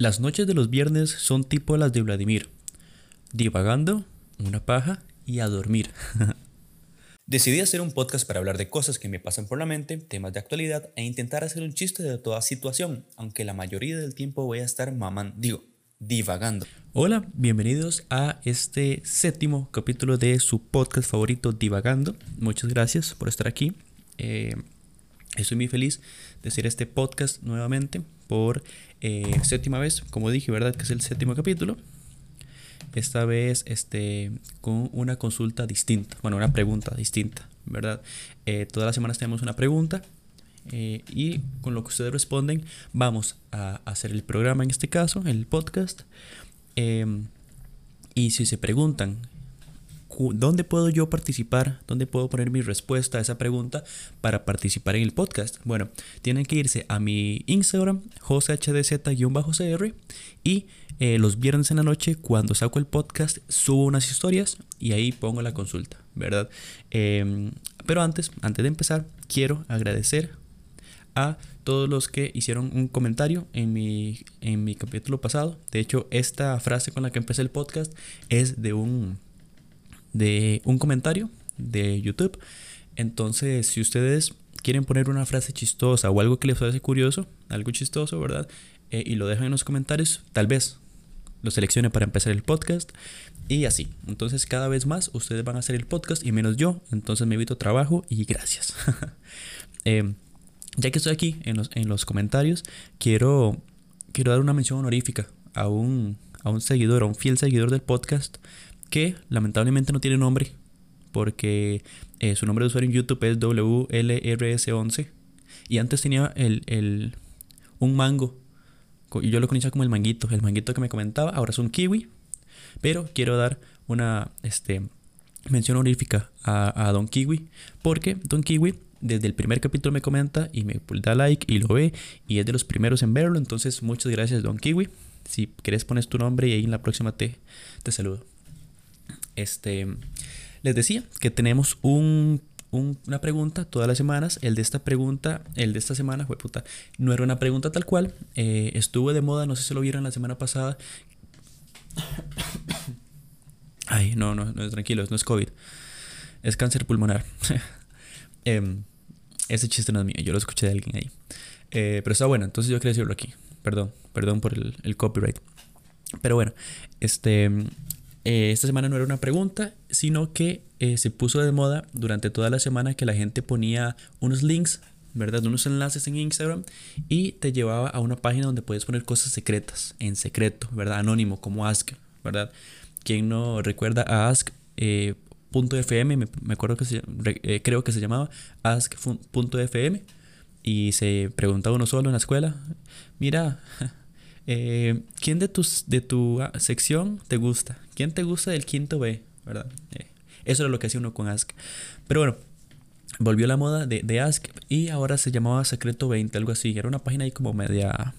Las noches de los viernes son tipo las de Vladimir. Divagando, una paja y a dormir. Decidí hacer un podcast para hablar de cosas que me pasan por la mente, temas de actualidad e intentar hacer un chiste de toda situación, aunque la mayoría del tiempo voy a estar mamando, digo, divagando. Hola, bienvenidos a este séptimo capítulo de su podcast favorito, Divagando. Muchas gracias por estar aquí. Eh, estoy muy feliz de hacer este podcast nuevamente por eh, séptima vez, como dije, ¿verdad? Que es el séptimo capítulo. Esta vez este, con una consulta distinta, bueno, una pregunta distinta, ¿verdad? Eh, todas las semanas tenemos una pregunta eh, y con lo que ustedes responden vamos a hacer el programa en este caso, el podcast. Em, y si se preguntan ¿dónde puedo yo participar? ¿Dónde puedo poner mi respuesta a esa pregunta para participar en el podcast? Bueno, tienen que irse a mi Instagram, josehdz-cr y eh, los viernes en la noche, cuando saco el podcast, subo unas historias y ahí pongo la consulta, ¿verdad? Em, pero antes, antes de empezar, quiero agradecer a todos los que hicieron un comentario en mi, en mi capítulo pasado. De hecho, esta frase con la que empecé el podcast es de un de un comentario de YouTube. Entonces, si ustedes quieren poner una frase chistosa o algo que les parece curioso, algo chistoso, ¿verdad? Eh, y lo dejan en los comentarios, tal vez lo seleccione para empezar el podcast y así. Entonces, cada vez más ustedes van a hacer el podcast y menos yo. Entonces, me evito trabajo y gracias. Eh, ya que estoy aquí en los, en los comentarios, quiero, quiero dar una mención honorífica a un, a un seguidor, a un fiel seguidor del podcast que lamentablemente no tiene nombre porque eh, su nombre de usuario en YouTube es WLRS11 y antes tenía el, un mango y yo lo conocía como el manguito, el manguito que me comentaba, ahora es un kiwi, pero quiero dar una este, mención honorífica a, a Don Kiwi porque Don Kiwi desde el primer capítulo me comenta y me da like y lo ve y es de los primeros en verlo, entonces muchas gracias Don Kiwi. Si quieres pones tu nombre y ahí en la próxima te, te saludo. Este, les decía que tenemos un, una pregunta todas las semanas. El de esta pregunta, el de esta semana, fue puta, no era una pregunta tal cual. Eh, estuvo de moda, no sé si lo vieron la semana pasada. Ay, no, no, no, tranquilos, no es COVID. Es cáncer pulmonar. Em, ese chiste no es mío, yo lo escuché de alguien ahí. Eh, pero está bueno, entonces yo quería decirlo aquí. Perdón, perdón por el, el copyright. Pero bueno, este eh, esta semana no era una pregunta, sino que eh, se puso de moda durante toda la semana que la gente ponía unos links, ¿verdad? Unos enlaces en Instagram y te llevaba a una página donde puedes poner cosas secretas, en secreto, ¿verdad? Anónimo, como Ask, ¿verdad? Quien no recuerda a Ask. Eh, .fm, me, me, acuerdo que se, creo que se llamaba ask.fm y se preguntaba uno solo en la escuela, mira, eh, ¿Quién de, tus, de tu ah, sección te gusta? ¿Quién te gusta del quinto B? ¿Verdad? Eh, eso era lo que hacía uno con Ask. Pero bueno, volvió la moda de, de, Ask y ahora se llamaba Secreto 20, algo así. Era una página ahí como media.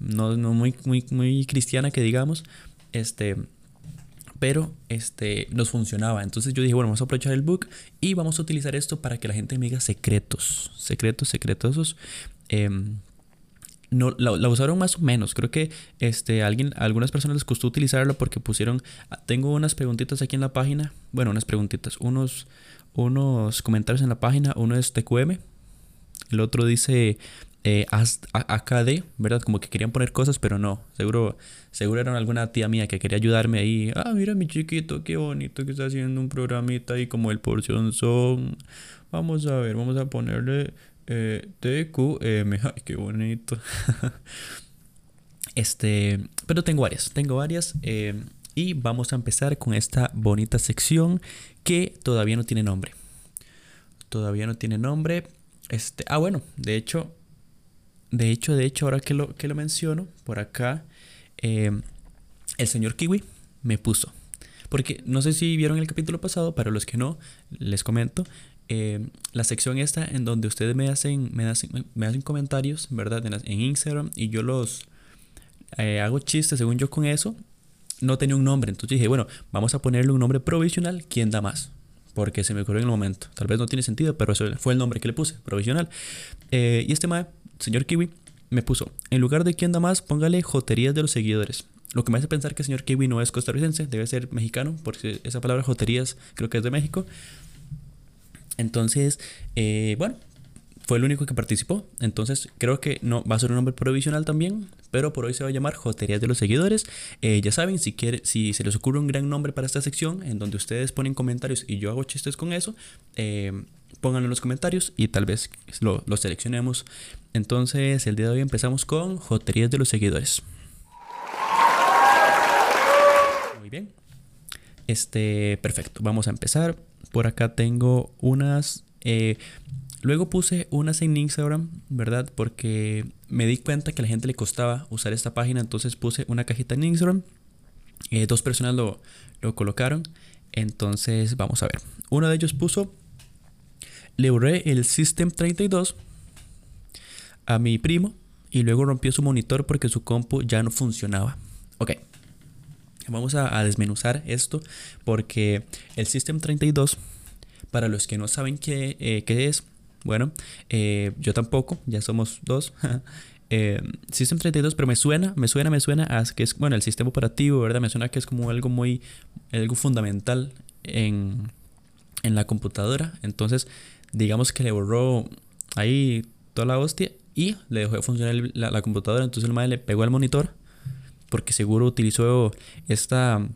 No, no muy, muy, muy cristiana que digamos. Este. Pero este, nos funcionaba. Entonces yo dije, bueno, vamos a aprovechar el book y vamos a utilizar esto para que la gente me diga secretos. Secretos, secretosos. Eh, no, la, usaron más o menos. Creo que este, alguien, algunas personas les costó utilizarlo porque pusieron. Ah, tengo unas preguntitas aquí en la página. Bueno, unas preguntitas. Unos, unos comentarios en la página. Uno es TQM. El otro dice eh, AKD, ¿verdad? Como que querían poner cosas, pero no. Seguro, seguro era alguna tía mía que quería ayudarme ahí. Ah, mira mi chiquito, qué bonito que está haciendo un programita ahí como el porción son. Vamos a ver, vamos a ponerle eh, TQM. Ay, qué bonito. este, pero tengo varias, tengo varias. Eh, y vamos a empezar con esta bonita sección que todavía no tiene nombre. Todavía no tiene nombre. Este, ah, bueno, de hecho, de hecho, de hecho, ahora que lo, que lo menciono, por acá, eh, el señor Kiwi me puso. Porque no sé si vieron el capítulo pasado, para los que no, les comento. Eh, la sección esta en donde ustedes me hacen, me hacen, me hacen comentarios, ¿verdad? En, Instagram y yo los eh, hago chistes según yo con eso, no tenía un nombre. Entonces dije, bueno, vamos a ponerle un nombre provisional, ¿quién da más? Porque se me ocurrió en el momento. Tal vez no tiene sentido, pero eso fue el nombre que le puse, provisional. Eh, y este mae, señor Kiwi, me puso, en lugar de quién da más, póngale joterías de los seguidores. Lo que me hace pensar que el señor Kiwi no es costarricense, debe ser mexicano, porque esa palabra joterías creo que es de México. Entonces, eh, bueno, fue el único que participó. Entonces, creo que no va a ser un nombre provisional también, pero por hoy se va a llamar Joterías de los Seguidores. Eh, ya saben, si, si se les ocurre un gran nombre para esta sección, en donde ustedes ponen comentarios y yo hago chistes con eso, eh, pónganlo en los comentarios y tal vez lo, lo seleccionemos. Entonces, el día de hoy empezamos con Joterías de los Seguidores. Muy bien. Este, perfecto. Vamos a empezar. Por acá tengo unas. Eh, luego puse unas en Instagram, ¿verdad? Porque me di cuenta que a la gente le costaba usar esta página. Entonces puse una cajita en Instagram. Eh, dos personas lo, lo colocaron. Entonces, vamos a ver. Uno de ellos puso. Le borré el System 32 a mi primo y luego rompió su monitor porque su compu ya no funcionaba. Ok. Vamos a, desmenuzar esto porque el System 32, para los que no saben qué, eh, es, bueno, eh, yo tampoco, ya somos dos. eh, System 32, pero me suena, me suena, me suena a que es, bueno, el sistema operativo, ¿verdad? Me suena que es como algo muy, algo fundamental en, en la computadora. Entonces, digamos que le borró ahí toda la hostia y le dejó de funcionar la, computadora. Entonces el madre le pegó al monitor porque seguro utilizó esta,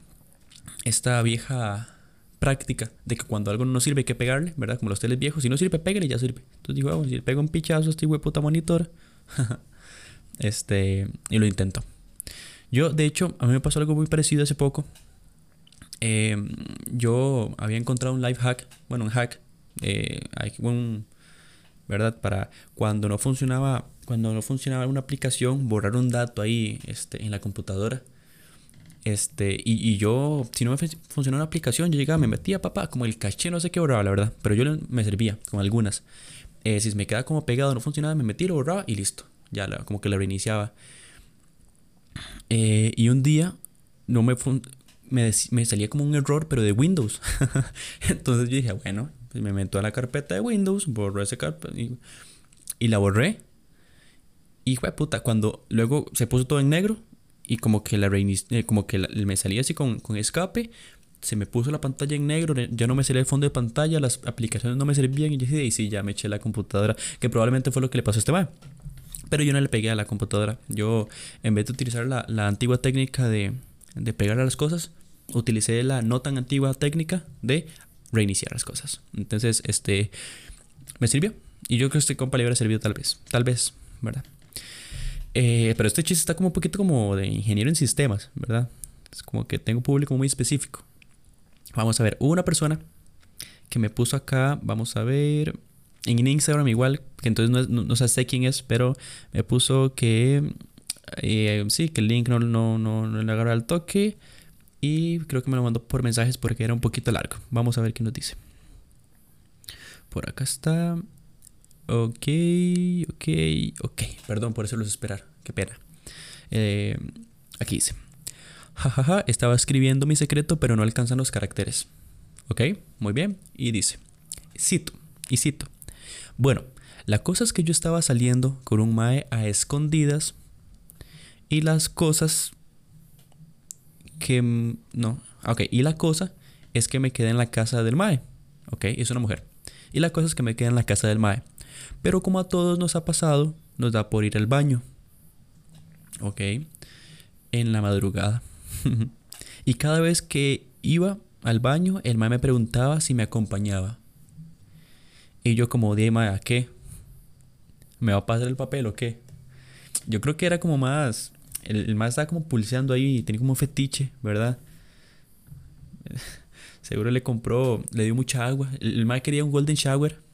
esta vieja práctica de que cuando algo no sirve hay que pegarle, ¿verdad? Como los teles viejos, si no sirve, pégale y ya sirve. Entonces dijo, vamos, si le pego un pichazo a este puta monitor, este, y lo intento. Yo, de hecho, a mí me pasó algo muy parecido hace poco. Em, yo había encontrado un life hack, bueno, un hack, eh, un, ¿verdad? Para cuando no funcionaba cuando no funcionaba una aplicación, borrar un dato ahí este, en la computadora. Este, y, yo, si no me funcionaba una aplicación, yo llegaba, me metía, papá, como el caché no sé qué borraba, la verdad, pero yo me servía con algunas. Eh, si me quedaba como pegado, no funcionaba, me metía, lo borraba y listo. Ya como que la reiniciaba. Eh, y un día no me, me, me, salía como un error, pero de Windows. Entonces yo dije, bueno, pues me meto a la carpeta de Windows, borro esa carpeta y, la borré. Y de puta, cuando luego se puso todo en negro y como que la eh, como que me salía así con, con, escape, se me puso la pantalla en negro, ya no me salía el fondo de pantalla, las aplicaciones no me servían y dije, y sí, ya me eché la computadora, que probablemente fue lo que le pasó a este man. Pero yo no le pegué a la computadora. Yo, en vez de utilizar la, la antigua técnica de, de pegar a las cosas, utilicé la no tan antigua técnica de reiniciar las cosas. Entonces, este, me sirvió. Y yo creo que este compa le hubiera servido tal vez. Tal vez, ¿verdad? Eh, pero este chiste está como un poquito como de ingeniero en sistemas, ¿verdad? Es como que tengo un público muy específico. Vamos a ver, una persona que me puso acá, vamos a ver, en Instagram igual, que entonces no, sé quién es, pero me puso que eh, sí, que el link no, no, no, no le agarra al toque y creo que me lo mandó por mensajes porque era un poquito largo. Vamos a ver qué nos dice. Por acá está. Ok, ok, ok. Perdón por eso los esperar. Qué pena. Eh, aquí dice. Jajaja, estaba escribiendo mi secreto, pero no alcanzan los caracteres. Ok, muy bien. Y dice. Cito, y cito. Bueno, la cosa es que yo estaba saliendo con un mae a escondidas. Y las cosas que... No. Ok, y la cosa es que me quedé en la casa del mae. Ok, es una mujer. Y la cosa es que me quedé en la casa del mae. Pero como a todos nos ha pasado, nos da por ir al baño. ¿Ok? En la madrugada. y cada vez que iba al baño, el mae me preguntaba si me acompañaba. Y yo como, dije, mae, ¿a qué? ¿Me va a pasar el papel o qué? Yo creo que era como más... El, el mae estaba como pulseando ahí, tenía como un fetiche, ¿verdad? Seguro le compró, le dio mucha agua. El, el mae quería un golden shower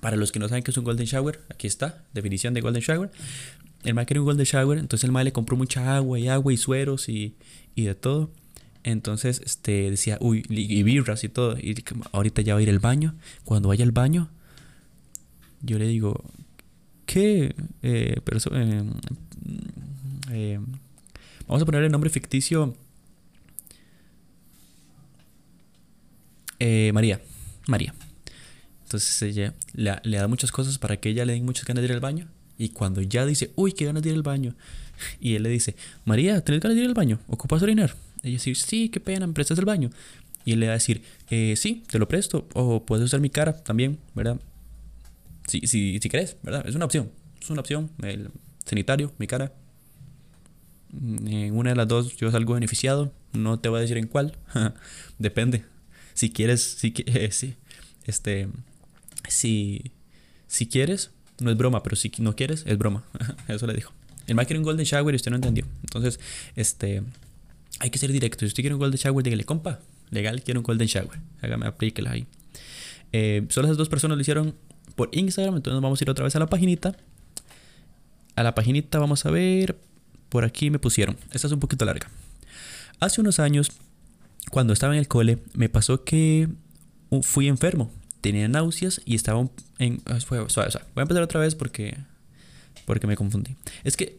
para los que no saben qué es un Golden Shower, aquí está, definición de Golden Shower. El mae quería un Golden Shower, entonces el mae le compró mucha agua y agua y sueros y, y de todo. Entonces este, decía, uy, y birras y todo. Y ahorita ya va a ir al baño. Cuando vaya al baño, yo le digo, ¿qué? Eh, eh, eh, vamos a ponerle el nombre ficticio. María. María. Entonces ella le, da muchas cosas para que ella le den muchas ganas de ir al baño. Y cuando ya dice, uy, qué ganas de ir al baño. Y él le dice, María, ¿tenés ganas de ir al baño? ¿Ocupas orinar? Ella dice, sí, qué pena, ¿me prestas el baño? Y él le va a decir, eh, sí, te lo presto. O puedes usar mi cara también, ¿verdad? Si, si, si querés, ¿verdad? Es una opción. Es una opción. El sanitario, mi cara. En una de las dos yo salgo beneficiado. No te voy a decir en cuál. Depende. Si quieres, si, eh, sí. Este, si, si quieres, no es broma, pero si no quieres, es broma. Eso le dijo. El Mike quiere un golden shower y usted no entendió. Entonces, este, hay que ser directo. Si usted quiere un golden shower, dígale, compa, legal, quiero un golden shower. Hágame, aplíquela ahí. Eh, solo esas dos personas lo hicieron por Instagram. Entonces vamos a ir otra vez a la paginita. A la paginita vamos a ver. Por aquí me pusieron. Esta es un poquito larga. Hace unos años, cuando estaba en el cole, me pasó que fui enfermo. Tenía náuseas y estaba en... Ah, voy a empezar otra vez porque... Porque me confundí. Es que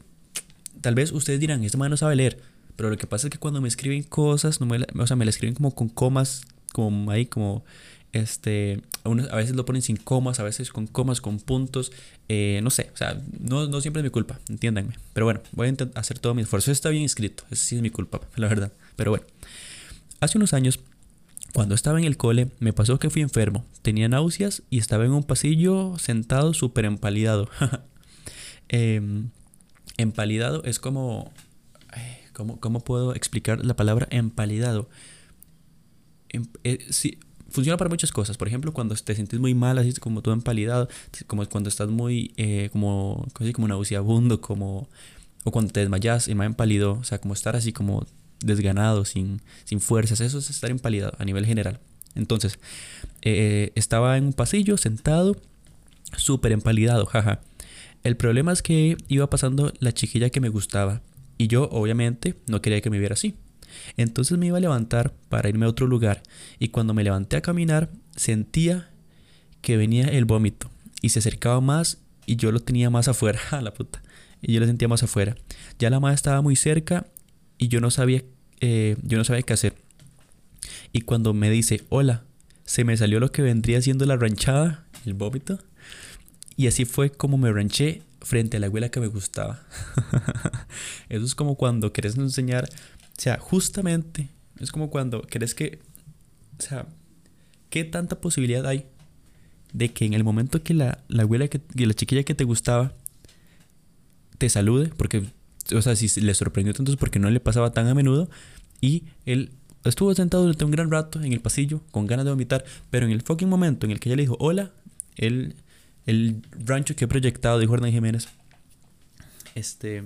tal vez ustedes dirán, este man no sabe leer. Pero lo que pasa es que cuando me escriben cosas, no me, o sea, me la escriben como con comas, como ahí, como este, a veces lo ponen sin comas, a veces con comas, con puntos. Eh, no sé, o sea, no, no, siempre es mi culpa, entiéndanme. Pero bueno, voy a hacer todo mi esfuerzo. Está bien escrito, eso sí es mi culpa, la verdad. Pero bueno, hace unos años, cuando estaba en el cole, me pasó que fui enfermo. Tenía náuseas y estaba en un pasillo sentado súper empalidado. Em, empalidado es como... ¿cómo, ¿Cómo puedo explicar la palabra empalidado? Em, eh, sí, funciona para muchas cosas. Por ejemplo, cuando te sientes muy mal, así como todo empalidado, como cuando estás muy, eh, como, así como nauseabundo, como, o cuando te desmayas y más empalido, o sea, como estar así como desganado, sin, sin fuerzas, eso es estar empalidado a nivel general. Entonces, eh, estaba en un pasillo sentado, súper empalidado, jaja. El problema es que iba pasando la chiquilla que me gustaba y yo obviamente no quería que me viera así. Entonces me iba a levantar para irme a otro lugar y cuando me levanté a caminar sentía que venía el vómito y se acercaba más y yo lo tenía más afuera, a la puta. Y yo lo sentía más afuera. Ya la madre estaba muy cerca y yo no sabía, eh, yo no sabía qué hacer. Y cuando me dice, hola, se me salió lo que vendría siendo la ranchada, el vómito. Y así fue como me ranché frente a la abuela que me gustaba. Eso es como cuando querés enseñar o sea, justamente es como cuando crees que, o sea, ¿qué tanta posibilidad hay de que en el momento que la, la abuela, que, la chiquilla que te gustaba, te salude? Porque, o sea, si le sorprendió tanto es porque no le pasaba tan a menudo y él estuvo sentado durante un gran rato en el pasillo con ganas de vomitar, pero en el fucking momento en el que ella le dijo hola, él, el rancho que he proyectado, dijo Hernán Jiménez, este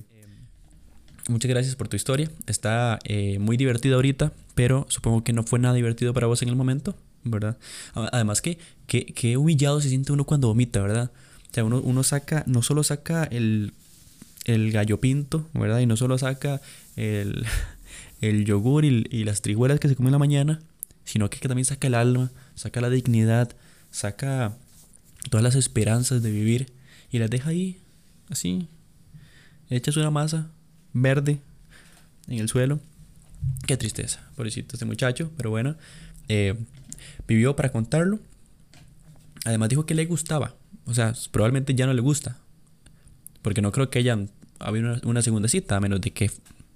muchas gracias por tu historia. Está eh, muy divertida ahorita, pero supongo que no fue nada divertido para vos en el momento, ¿verdad? Además que, que, humillado se siente uno cuando vomita, ¿verdad? O sea, uno, uno saca, no solo saca el, el gallo pinto, ¿verdad? Y no solo saca el, el yogur y, y, las triguelas que se come en la mañana, sino que, que también saca el alma, saca la dignidad, saca todas las esperanzas de vivir y las deja ahí, así, echas una masa verde en el suelo. Qué tristeza, pobrecito este muchacho, pero bueno, eh, vivió para contarlo. Además dijo que le gustaba, o sea, probablemente ya no le gusta, porque no creo que haya habido una, segunda cita, a menos de que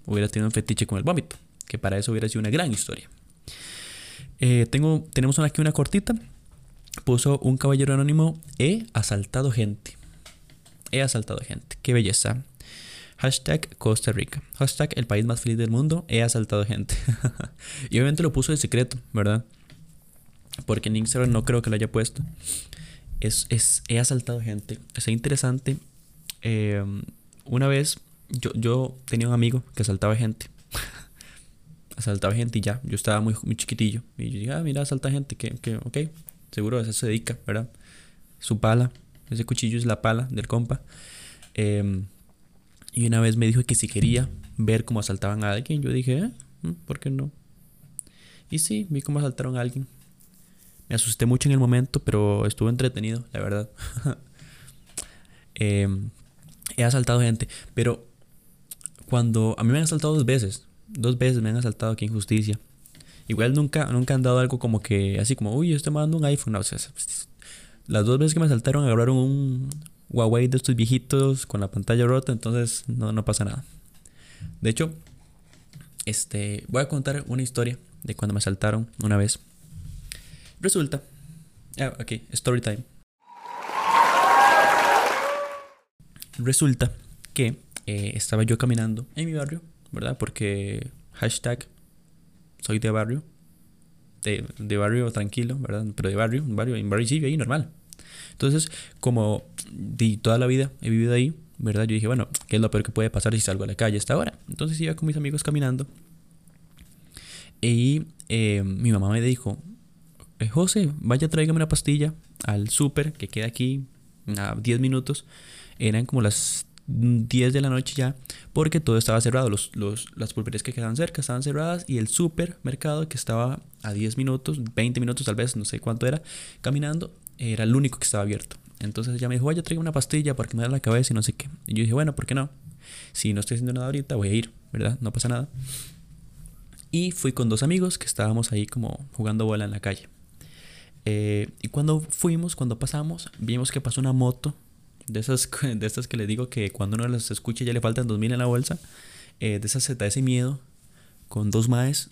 hubiera tenido un fetiche con el vómito, que para eso hubiera sido una gran historia. Eh, tengo, tenemos aquí una cortita. Puso un caballero anónimo, he asaltado gente. He asaltado gente. Qué belleza. Hashtag Costa Rica. Hashtag el país más feliz del mundo. He asaltado gente. y obviamente lo puso de secreto, ¿verdad? Porque en Instagram no creo que lo haya puesto. Es, es he asaltado gente. Es interesante. Em, una vez yo, yo tenía un amigo que asaltaba gente. asaltaba gente y ya. Yo estaba muy, muy chiquitillo. Y yo dije, ah, mira, asalta gente. Que, que, ok. Seguro a eso se dedica, ¿verdad? Su pala. Ese cuchillo es la pala del compa. Eh, y una vez me dijo que si quería ver cómo asaltaban a alguien, yo dije, eh, mm, ¿por qué no? Y sí, vi cómo asaltaron a alguien. Me asusté mucho en el momento, pero estuvo entretenido, la verdad. Em, he asaltado gente, pero cuando a mí me han asaltado dos veces, dos veces me han asaltado, qué injusticia. Igual nunca, nunca han dado algo como que, así como, uy, yo estoy mandando un iPhone. No, las dos veces que me asaltaron agarraron un, Huawei de estos viejitos con la pantalla rota, entonces no, no pasa nada. De hecho, este, voy a contar una historia de cuando me asaltaron una vez. Resulta, ah, ok, story time. Resulta que eh, estaba yo caminando en mi barrio, ¿verdad? Porque hashtag soy de barrio, de, barrio tranquilo, ¿verdad? Pero de barrio, barrio, en barrio sí, ahí normal. Entonces, como de toda la vida he vivido ahí, ¿verdad? Yo dije, bueno, ¿qué es lo peor que puede pasar si salgo a la calle a esta hora? Entonces iba con mis amigos caminando y eh, mi mamá me dijo, eh, José, vaya, tráigame una pastilla al súper que queda aquí a 10 minutos. Eran como las 10 de la noche ya, porque todo estaba cerrado. Los, los, las pulperías que quedaban cerca estaban cerradas y el supermercado que estaba a 10 minutos, 20 minutos tal vez, no sé cuánto era, caminando, era el único que estaba abierto. Entonces ella me dijo, vaya, traigo una pastilla para que me dé la cabeza y no sé qué. Y yo dije, bueno, ¿por qué no? Si no estoy haciendo nada ahorita, voy a ir, ¿verdad? No pasa nada. Y fui con dos amigos que estábamos ahí como jugando bola en la calle. Eh, y cuando fuimos, cuando pasamos, vimos que pasó una moto de esas, de estas que les digo que cuando uno las escucha ya le faltan 2000 en la bolsa. Eh, de esas se da ese miedo con dos maes.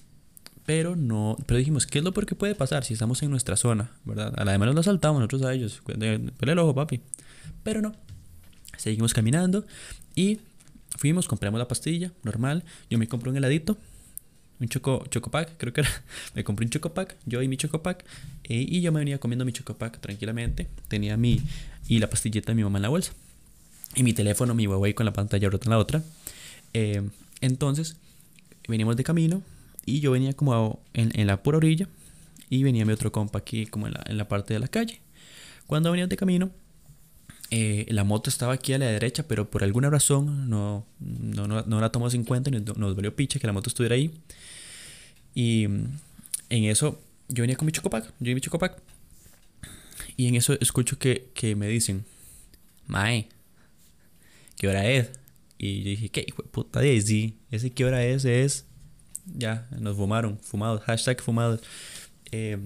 Pero no, pero dijimos, ¿qué es lo peor que puede pasar si estamos en nuestra zona? ¿Verdad? A la demás nos asaltamos nosotros a ellos. Pele el ojo, papi. Pero no. Seguimos caminando y fuimos, compramos la pastilla, normal. Yo me compré un heladito un choco, chocopack, creo que era. Me compré un chocopack, yo y mi chocopack. Eh, y yo me venía comiendo mi chocopack tranquilamente. Tenía mi. Y la pastillita de mi mamá en la bolsa. Y mi teléfono, mi Huawei con la pantalla rota en la otra. Eh, entonces, venimos de camino. Y yo venía como en, en, la pura orilla. Y venía mi otro compa aquí, como en la, en la parte de la calle. Cuando veníamos de camino, eh, la moto estaba aquí a la derecha, pero por alguna razón no, no, no, no la tomamos en cuenta nos, nos dolió picha que la moto estuviera ahí. Y mm, en eso yo venía con mi chocopac, yo y mi chocopac. Y en eso escucho que, que me dicen, Mae, ¿qué hora es? Y yo dije, ¿qué hijo de puta de? Ese qué hora es es. Ya, nos fumaron, fumados, hashtag fumados. Eh,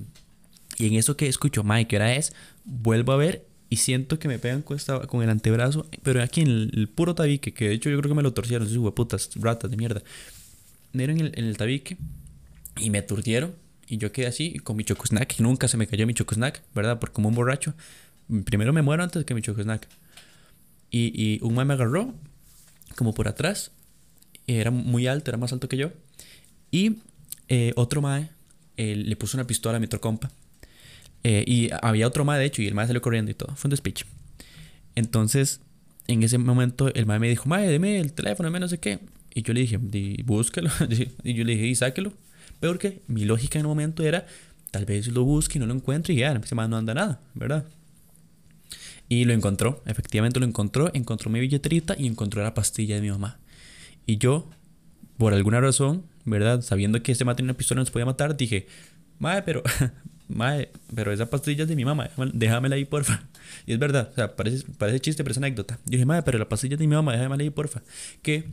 y en eso que escucho, Mae, ¿qué hora es? Vuelvo a ver y siento que me pegan con, con el antebrazo, pero aquí en el, puro tabique, que de hecho yo creo que me lo torcieron, esos hueputas, ratas de mierda. Me dieron en el, en el tabique y me aturdieron y yo quedé así con mi choco snack, nunca se me cayó mi choco snack, ¿verdad? Porque como un borracho, primero me muero antes que mi choco snack. Y, y un mae me agarró como por atrás, era muy alto, era más alto que yo. Y eh, otro mae eh, le puso una pistola a mi otro compa eh, y había otro mae, de hecho, y el mae salió corriendo y todo. Fue un despiche. Entonces, en ese momento, el mae me dijo, mae, deme el teléfono, deme no sé qué. Y yo le dije, búsquelo. y yo le dije, y sáquelo. Pero que mi lógica en el momento era, tal vez lo busque y no lo encuentre y ya, ese mae no anda nada, ¿verdad? Y lo encontró, efectivamente lo encontró, encontró mi billeterita y encontró la pastilla de mi mamá. Y yo, por alguna razón, ¿verdad? Sabiendo que ese mae tenía una pistola nos podía matar, dije, mae, pero Mae, pero esa pastilla es de mi mamá, déjamela ahí, porfa. Y es verdad, o sea, parece, parece chiste, pero es anécdota. Yo dije, madre, pero la pastilla es de mi mamá, déjamela ahí, porfa. ¿Qué?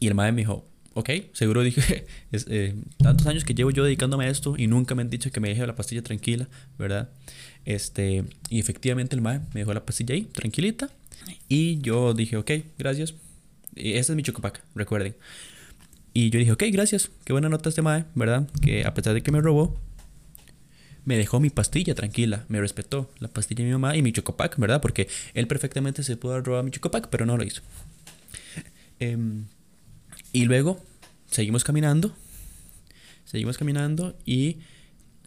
Y el madre me dijo, ok, seguro dije, es, eh, tantos años que llevo yo dedicándome a esto y nunca me han dicho que me deje la pastilla tranquila, ¿verdad? Este, y efectivamente el madre me dejó la pastilla ahí, tranquilita. Y yo dije, ok, gracias. Y es mi chocopac, recuerden. Y yo dije, ok, gracias. Qué buena nota este mae, ¿verdad? Que a pesar de que me robó, me dejó mi pastilla tranquila, me respetó la pastilla de mi mamá y mi chocopac, ¿verdad? Porque él perfectamente se pudo robar mi chocopac, pero no lo hizo. Em, y luego seguimos caminando, seguimos caminando y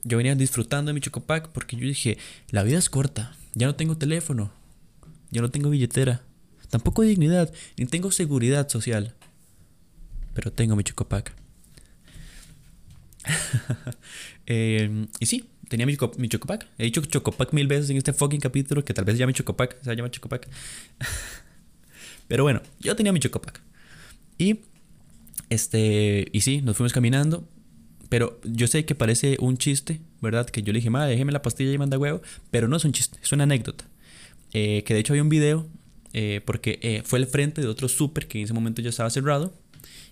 yo venía disfrutando de mi chocopac porque yo dije, la vida es corta, ya no tengo teléfono, ya no tengo billetera, tampoco dignidad, ni tengo seguridad social, pero tengo mi chocopac. Em, y sí, tenía mi, mi. He dicho Chocopac mil veces en este fucking capítulo que tal vez se llame Chocopac. Se llama Chocopac. Pero bueno, yo tenía mi Chocopac. Y este, y sí, nos fuimos caminando. Pero yo sé que parece un chiste, ¿verdad? Que yo le dije, madre, déjeme la pastilla y manda huevo. Pero no es un chiste, es una anécdota. Eh, que de hecho había un video, eh, porque eh, fue el frente de otro súper que en ese momento ya estaba cerrado.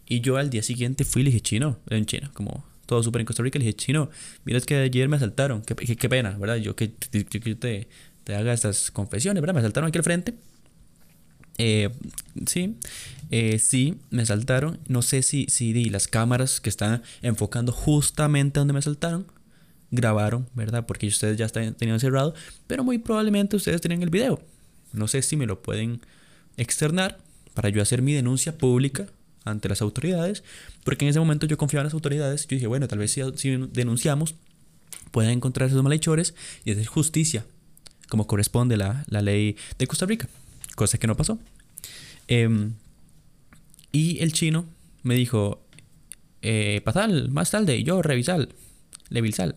Y yo al día siguiente fui y le dije, chino, en chino, como todo súper en Costa Rica. Le dije, chino, mira, que ayer me asaltaron. Qué, qué, pena, ¿verdad? Yo que, te, te, haga estas confesiones, ¿verdad? Me asaltaron aquí al frente. Eh, sí, eh, sí, me saltaron. No sé si, si di las cámaras que están enfocando justamente donde me saltaron grabaron, ¿verdad? Porque ustedes ya están, tenían cerrado, pero muy probablemente ustedes tienen el video. No sé si me lo pueden externar para yo hacer mi denuncia pública ante las autoridades, porque en ese momento yo confiaba en las autoridades. Yo dije, bueno, tal vez si, denunciamos, pueden encontrar esos malhechores y hacer justicia, como corresponde la, la ley de Costa Rica, cosa que no pasó. Em, y el chino me dijo, eh, pasal, más tarde, yo revisal, levilsal.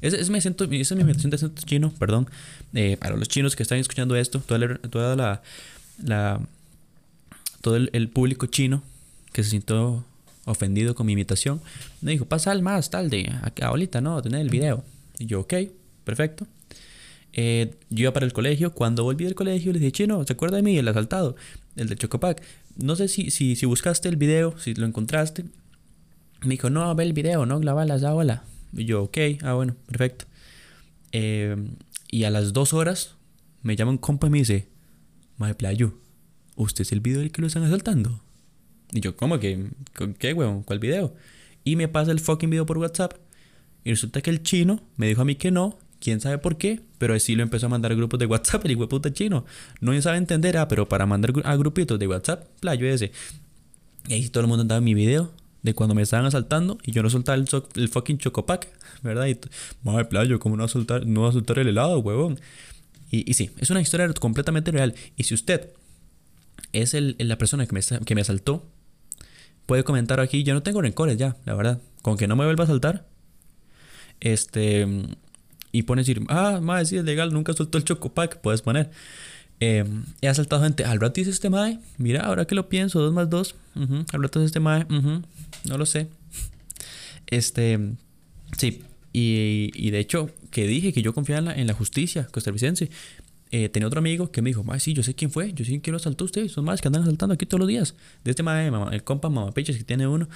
Es acento, esa es mi imitación de acento chino, perdón. Eh, para los chinos que están escuchando esto, toda la, toda la, todo el, público chino que se sintió ofendido con mi imitación, me dijo, pasal más tarde, ahorita no, tener el video. Y yo, ok, perfecto. Eh, yo iba para el colegio. Cuando volví del colegio, le dije, chino, ¿se acuerda de mí? El asaltado, el de Chocopac. No sé si, si, si buscaste el video, si lo encontraste. Me dijo, no, ve el video, no grabalas, hola. Y yo, ok, ah, bueno, perfecto. Eh, y a las dos horas me llama un compa y me dice, Mae Playo, ¿usted es el video del que lo están asaltando? Y yo, ¿cómo que? ¿Qué, weón? ¿Cuál video? Y me pasa el fucking video por WhatsApp. Y resulta que el chino me dijo a mí que no, quién sabe por qué, pero así lo empezó a mandar a grupos de WhatsApp, el puta chino. No sabe entender, ah, pero para mandar a grupitos de WhatsApp, playo ese. Y ahí todo el mundo andaba en mi video de cuando me estaban asaltando y yo no soltaba el, el fucking chocopac, ¿verdad? Y, madre playo, ¿cómo no soltar, no soltar el helado, huevón? Y, y sí, es una historia completamente real. Y si usted es el, la persona que me, que me asaltó, puede comentar aquí. Yo no tengo rencores ya, la verdad. Con que no me vuelva a saltar. Este. Y pone decir, ah, madre, sí es legal, nunca soltó el chocopac, puedes poner. Eh, he asaltado gente. Al rato dice este mae. Mira, ahora que lo pienso, 2 más 2. Al rato dice este mae. no lo sé. Este. Sí. Y, y, de hecho, que dije que yo confiaba en la, en la justicia costarricense. Eh, tenía otro amigo que me dijo, sí, yo sé quién fue. Yo sé quién lo asaltó usted. Son más que andan asaltando aquí todos los días. De este mae, el compa mamapeches que tiene uno.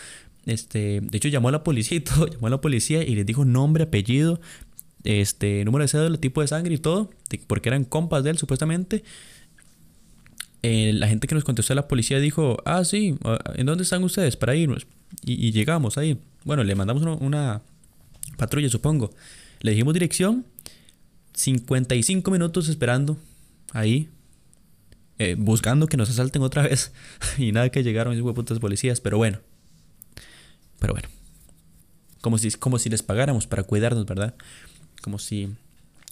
Este, de hecho, llamó a la policía y. Llamó a la policía y les dijo nombre, apellido, este, número de cédula, tipo de sangre y todo, porque eran compas de él supuestamente. Eh, la gente que nos contestó a la policía dijo, ah, sí, ah, ¿en dónde están ustedes para irnos? Y, llegamos ahí. Bueno, le mandamos una, patrulla, supongo. Le dijimos dirección, 55 minutos esperando ahí, eh, buscando que nos asalten otra vez. y nada que llegaron esos putas policías, pero bueno. Pero bueno. Como si, como si les pagáramos para cuidarnos, ¿verdad? como si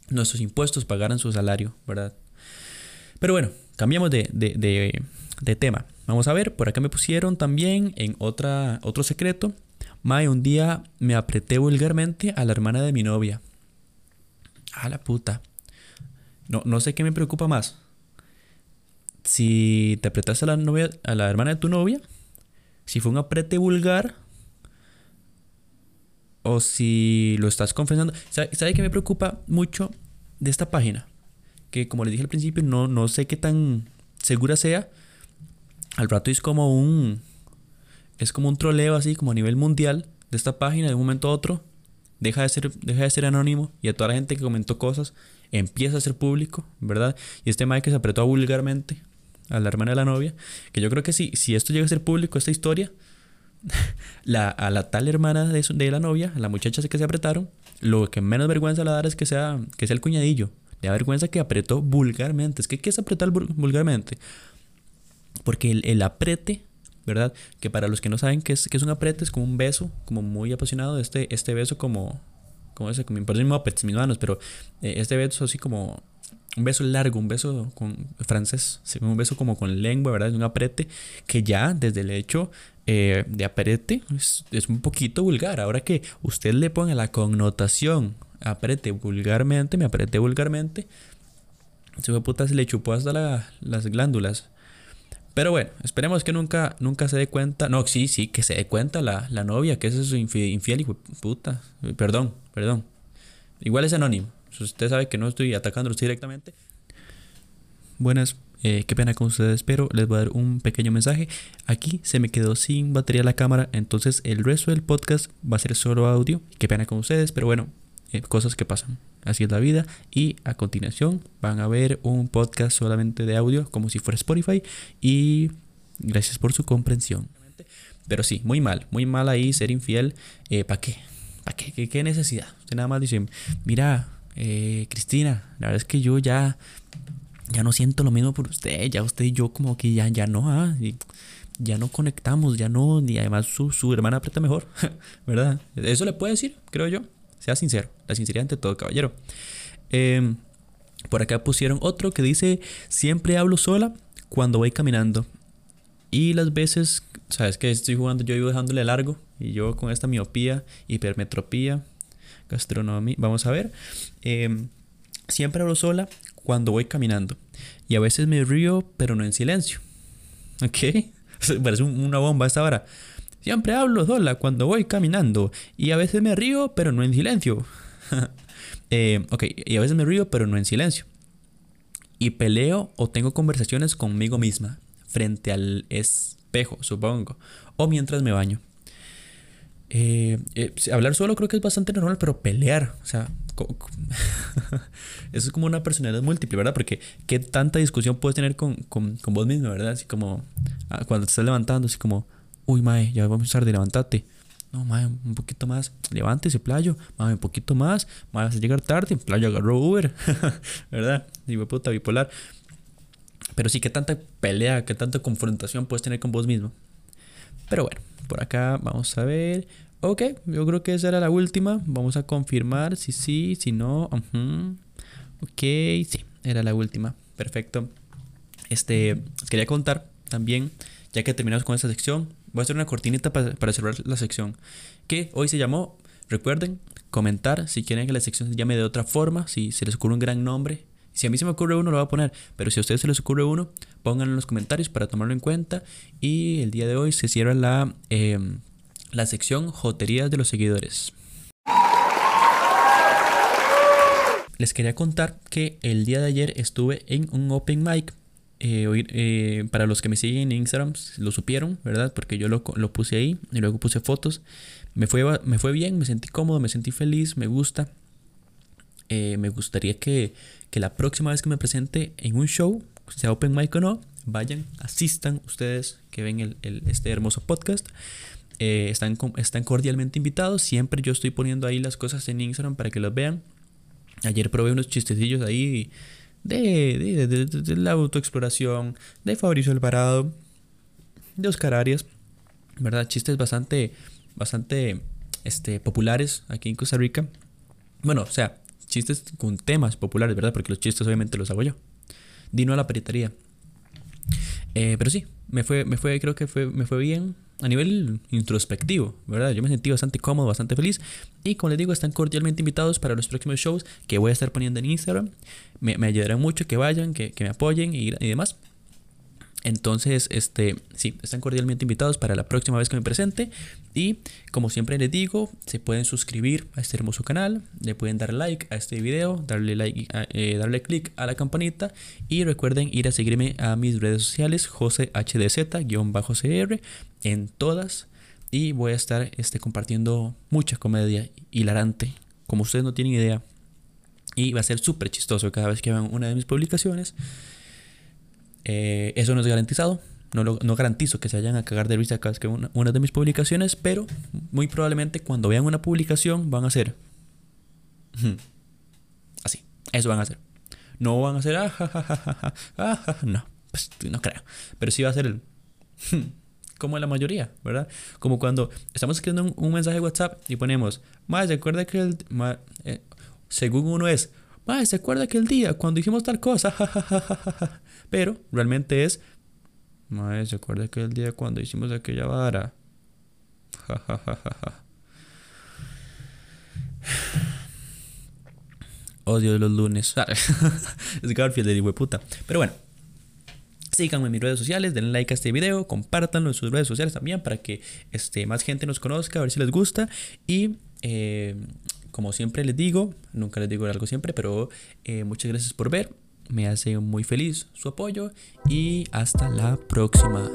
nuestros impuestos pagaran su salario, ¿verdad? Pero bueno, cambiamos de, tema. Vamos a ver, por acá me pusieron también en otra, otro secreto. May, un día me apreté vulgarmente a la hermana de mi novia. A la puta. No, no sé qué me preocupa más. Si te apretaste a la novia, a la hermana de tu novia, si fue un aprete vulgar o si lo estás confesando. ¿Sabe, ¿Sabe qué me preocupa mucho de esta página? Que como les dije al principio, no, no sé qué tan segura sea. Al rato es como un. Es como un troleo así, como a nivel mundial de esta página, de un momento a otro. Deja de ser, deja de ser anónimo y a toda la gente que comentó cosas empieza a ser público, ¿verdad? Y este Mike que se apretó vulgarmente a la hermana de la novia, que yo creo que si, si esto llega a ser público, esta historia, la, a la tal hermana de, de la novia, a la muchacha que se apretaron, lo que menos vergüenza le da es que sea, que sea el cuñadillo. Le da vergüenza que apretó vulgarmente. Es que, ¿qué es apretar vulgarmente? Porque el, el, aprete, ¿verdad? Que para los que no saben qué es, que es un aprete, es como un beso, como muy apasionado. Este, este beso como, como ese, como, perdón, mis manos, pero eh, este beso así como un beso largo, un beso con francés, un beso como con lengua, ¿verdad? Un aprete que ya desde el hecho eh, de aprete es, un poquito vulgar. Ahora que usted le ponga la connotación aprete vulgarmente, me aprete vulgarmente, se puta se le chupó hasta las glándulas. Pero bueno, esperemos que nunca, nunca se dé cuenta. No, sí, sí, que se dé cuenta la, la novia, que es su infiel, infiel hijo puta. Perdón, perdón. Igual es anónimo. Usted sabe que no estoy atacándolos directamente. Buenas, eh, qué pena con ustedes, pero les voy a dar un pequeño mensaje. Aquí se me quedó sin batería la cámara, entonces el resto del podcast va a ser solo audio. Qué pena con ustedes, pero bueno, eh, cosas que pasan. Así es la vida. Y a continuación van a ver un podcast solamente de audio, como si fuera Spotify. Y gracias por su comprensión. Pero sí, muy mal, muy mal ahí ser infiel. Eh, ¿Para qué? ¿Para qué? qué? necesidad? Usted nada más dice, mira, eh, Cristina, la verdad es que yo ya, ya no siento lo mismo por usted. Ya usted y yo como que ya, ya no, ah, ya no conectamos, ya no, ni además su, su hermana aprieta mejor, ¿verdad? Eso le puede decir, creo yo. Sea sincero, la sinceridad ante todo, caballero. Em, por acá pusieron otro que dice, siempre hablo sola cuando voy caminando. Y las veces, sabes que estoy jugando, yo iba dejándole largo. Y yo con esta miopía, hipermetropía, gastronomía, vamos a ver. Em, siempre hablo sola cuando voy caminando. Y a veces me río, pero no en silencio. ¿Ok? Parece una bomba esta hora. Siempre hablo sola cuando voy caminando y a veces me río, pero no en silencio. Eh, ok, y a veces me río, pero no en silencio. Y peleo o tengo conversaciones conmigo misma, frente al espejo, supongo, o mientras me baño. Eh, eh, hablar solo creo que es bastante normal, pero pelear, o sea, eso es como una personalidad múltiple, ¿verdad? Porque qué tanta discusión puedes tener con, con, con vos mismo, ¿verdad? Así como ah, cuando te estás levantando, así como, Uy, mae, ya vamos a empezar de levantate. No, mae, un poquito más. Levántese, playo. Mae, un poquito más. Mae, vas a llegar tarde. Playo agarró Uber. ¿Verdad? Digo, puta, bipolar. Pero sí, que tanta pelea, que tanta confrontación puedes tener con vos mismo. Pero bueno, por acá vamos a ver. Ok, yo creo que esa era la última. Vamos a confirmar si sí, si no. Ok, sí, era la última. Perfecto. Este, quería contar también, ya que terminamos con esta sección, Voy a hacer una cortinita para, cerrar la sección. Que hoy se llamó, recuerden, comentar si quieren que la sección se llame de otra forma, si se les ocurre un gran nombre. Si a mí se me ocurre uno, lo voy a poner. Pero si a ustedes se les ocurre uno, pónganlo en los comentarios para tomarlo en cuenta. Y el día de hoy se cierra la, em, la sección Joterías de los seguidores. Les quería contar que el día de ayer estuve en un open mic eh, eh, para los que me siguen en Instagram, lo supieron, ¿verdad? Porque yo lo, puse ahí y luego puse fotos. Me fue, me fue bien, me sentí cómodo, me sentí feliz, me gusta. Eh, me gustaría que, la próxima vez que me presente en un show, sea open mic o no, vayan, asistan ustedes que ven el, este hermoso podcast. están, están cordialmente invitados. Siempre yo estoy poniendo ahí las cosas en Instagram para que los vean. Ayer probé unos chistecillos ahí de, de, la autoexploración, de Fabricio Alvarado, de Oscar Arias, ¿verdad? Chistes bastante, bastante este, populares aquí en Costa Rica. Bueno, o sea, chistes con temas populares, ¿verdad? Porque los chistes obviamente los hago yo. Dino a la peritaría. Eh, pero sí, me fue, me fue, creo que fue, me fue bien a nivel introspectivo, ¿verdad? Yo me sentí bastante cómodo, bastante feliz. Y como les digo, están cordialmente invitados para los próximos shows que voy a estar poniendo en Instagram. Me, ayudarán mucho que vayan, que, que me apoyen y, y demás. Entonces, este, sí, están cordialmente invitados para la próxima vez que me presente. Y como siempre les digo, se pueden suscribir a este hermoso canal, le pueden dar like a este video, darle like, eh, darle click a la campanita y recuerden ir a seguirme a mis redes sociales, josehdz-cr en todas y voy a estar este, compartiendo mucha comedia hilarante, como ustedes no tienen idea. Y va a ser súper chistoso cada vez que vean una de mis publicaciones. Eh, eso no es garantizado. No, no garantizo que se vayan a cagar de risa cada vez que una, una de mis publicaciones, pero muy probablemente cuando vean una publicación van a hacer así. Eso van a hacer. No van a hacer ah, ah, no, pues, no creo. Pero sí va a ser el como la mayoría, ¿verdad? Como cuando estamos escribiendo un, mensaje de WhatsApp y ponemos, más ¿se acuerda que el eh, según uno es, más ¿se acuerda que el día cuando dijimos tal cosa? Pero realmente es, Mae, ¿se acuerda que el día cuando hicimos aquella vara? Odio de los lunes. es Garfield de puta. Pero bueno. Síganme en mis redes sociales, denle like a este video, compártanlo en sus redes sociales también para que este, más gente nos conozca, a ver si les gusta. Y eh, como siempre les digo, nunca les digo algo siempre, pero eh, muchas gracias por ver. Me hace muy feliz su apoyo y hasta la próxima.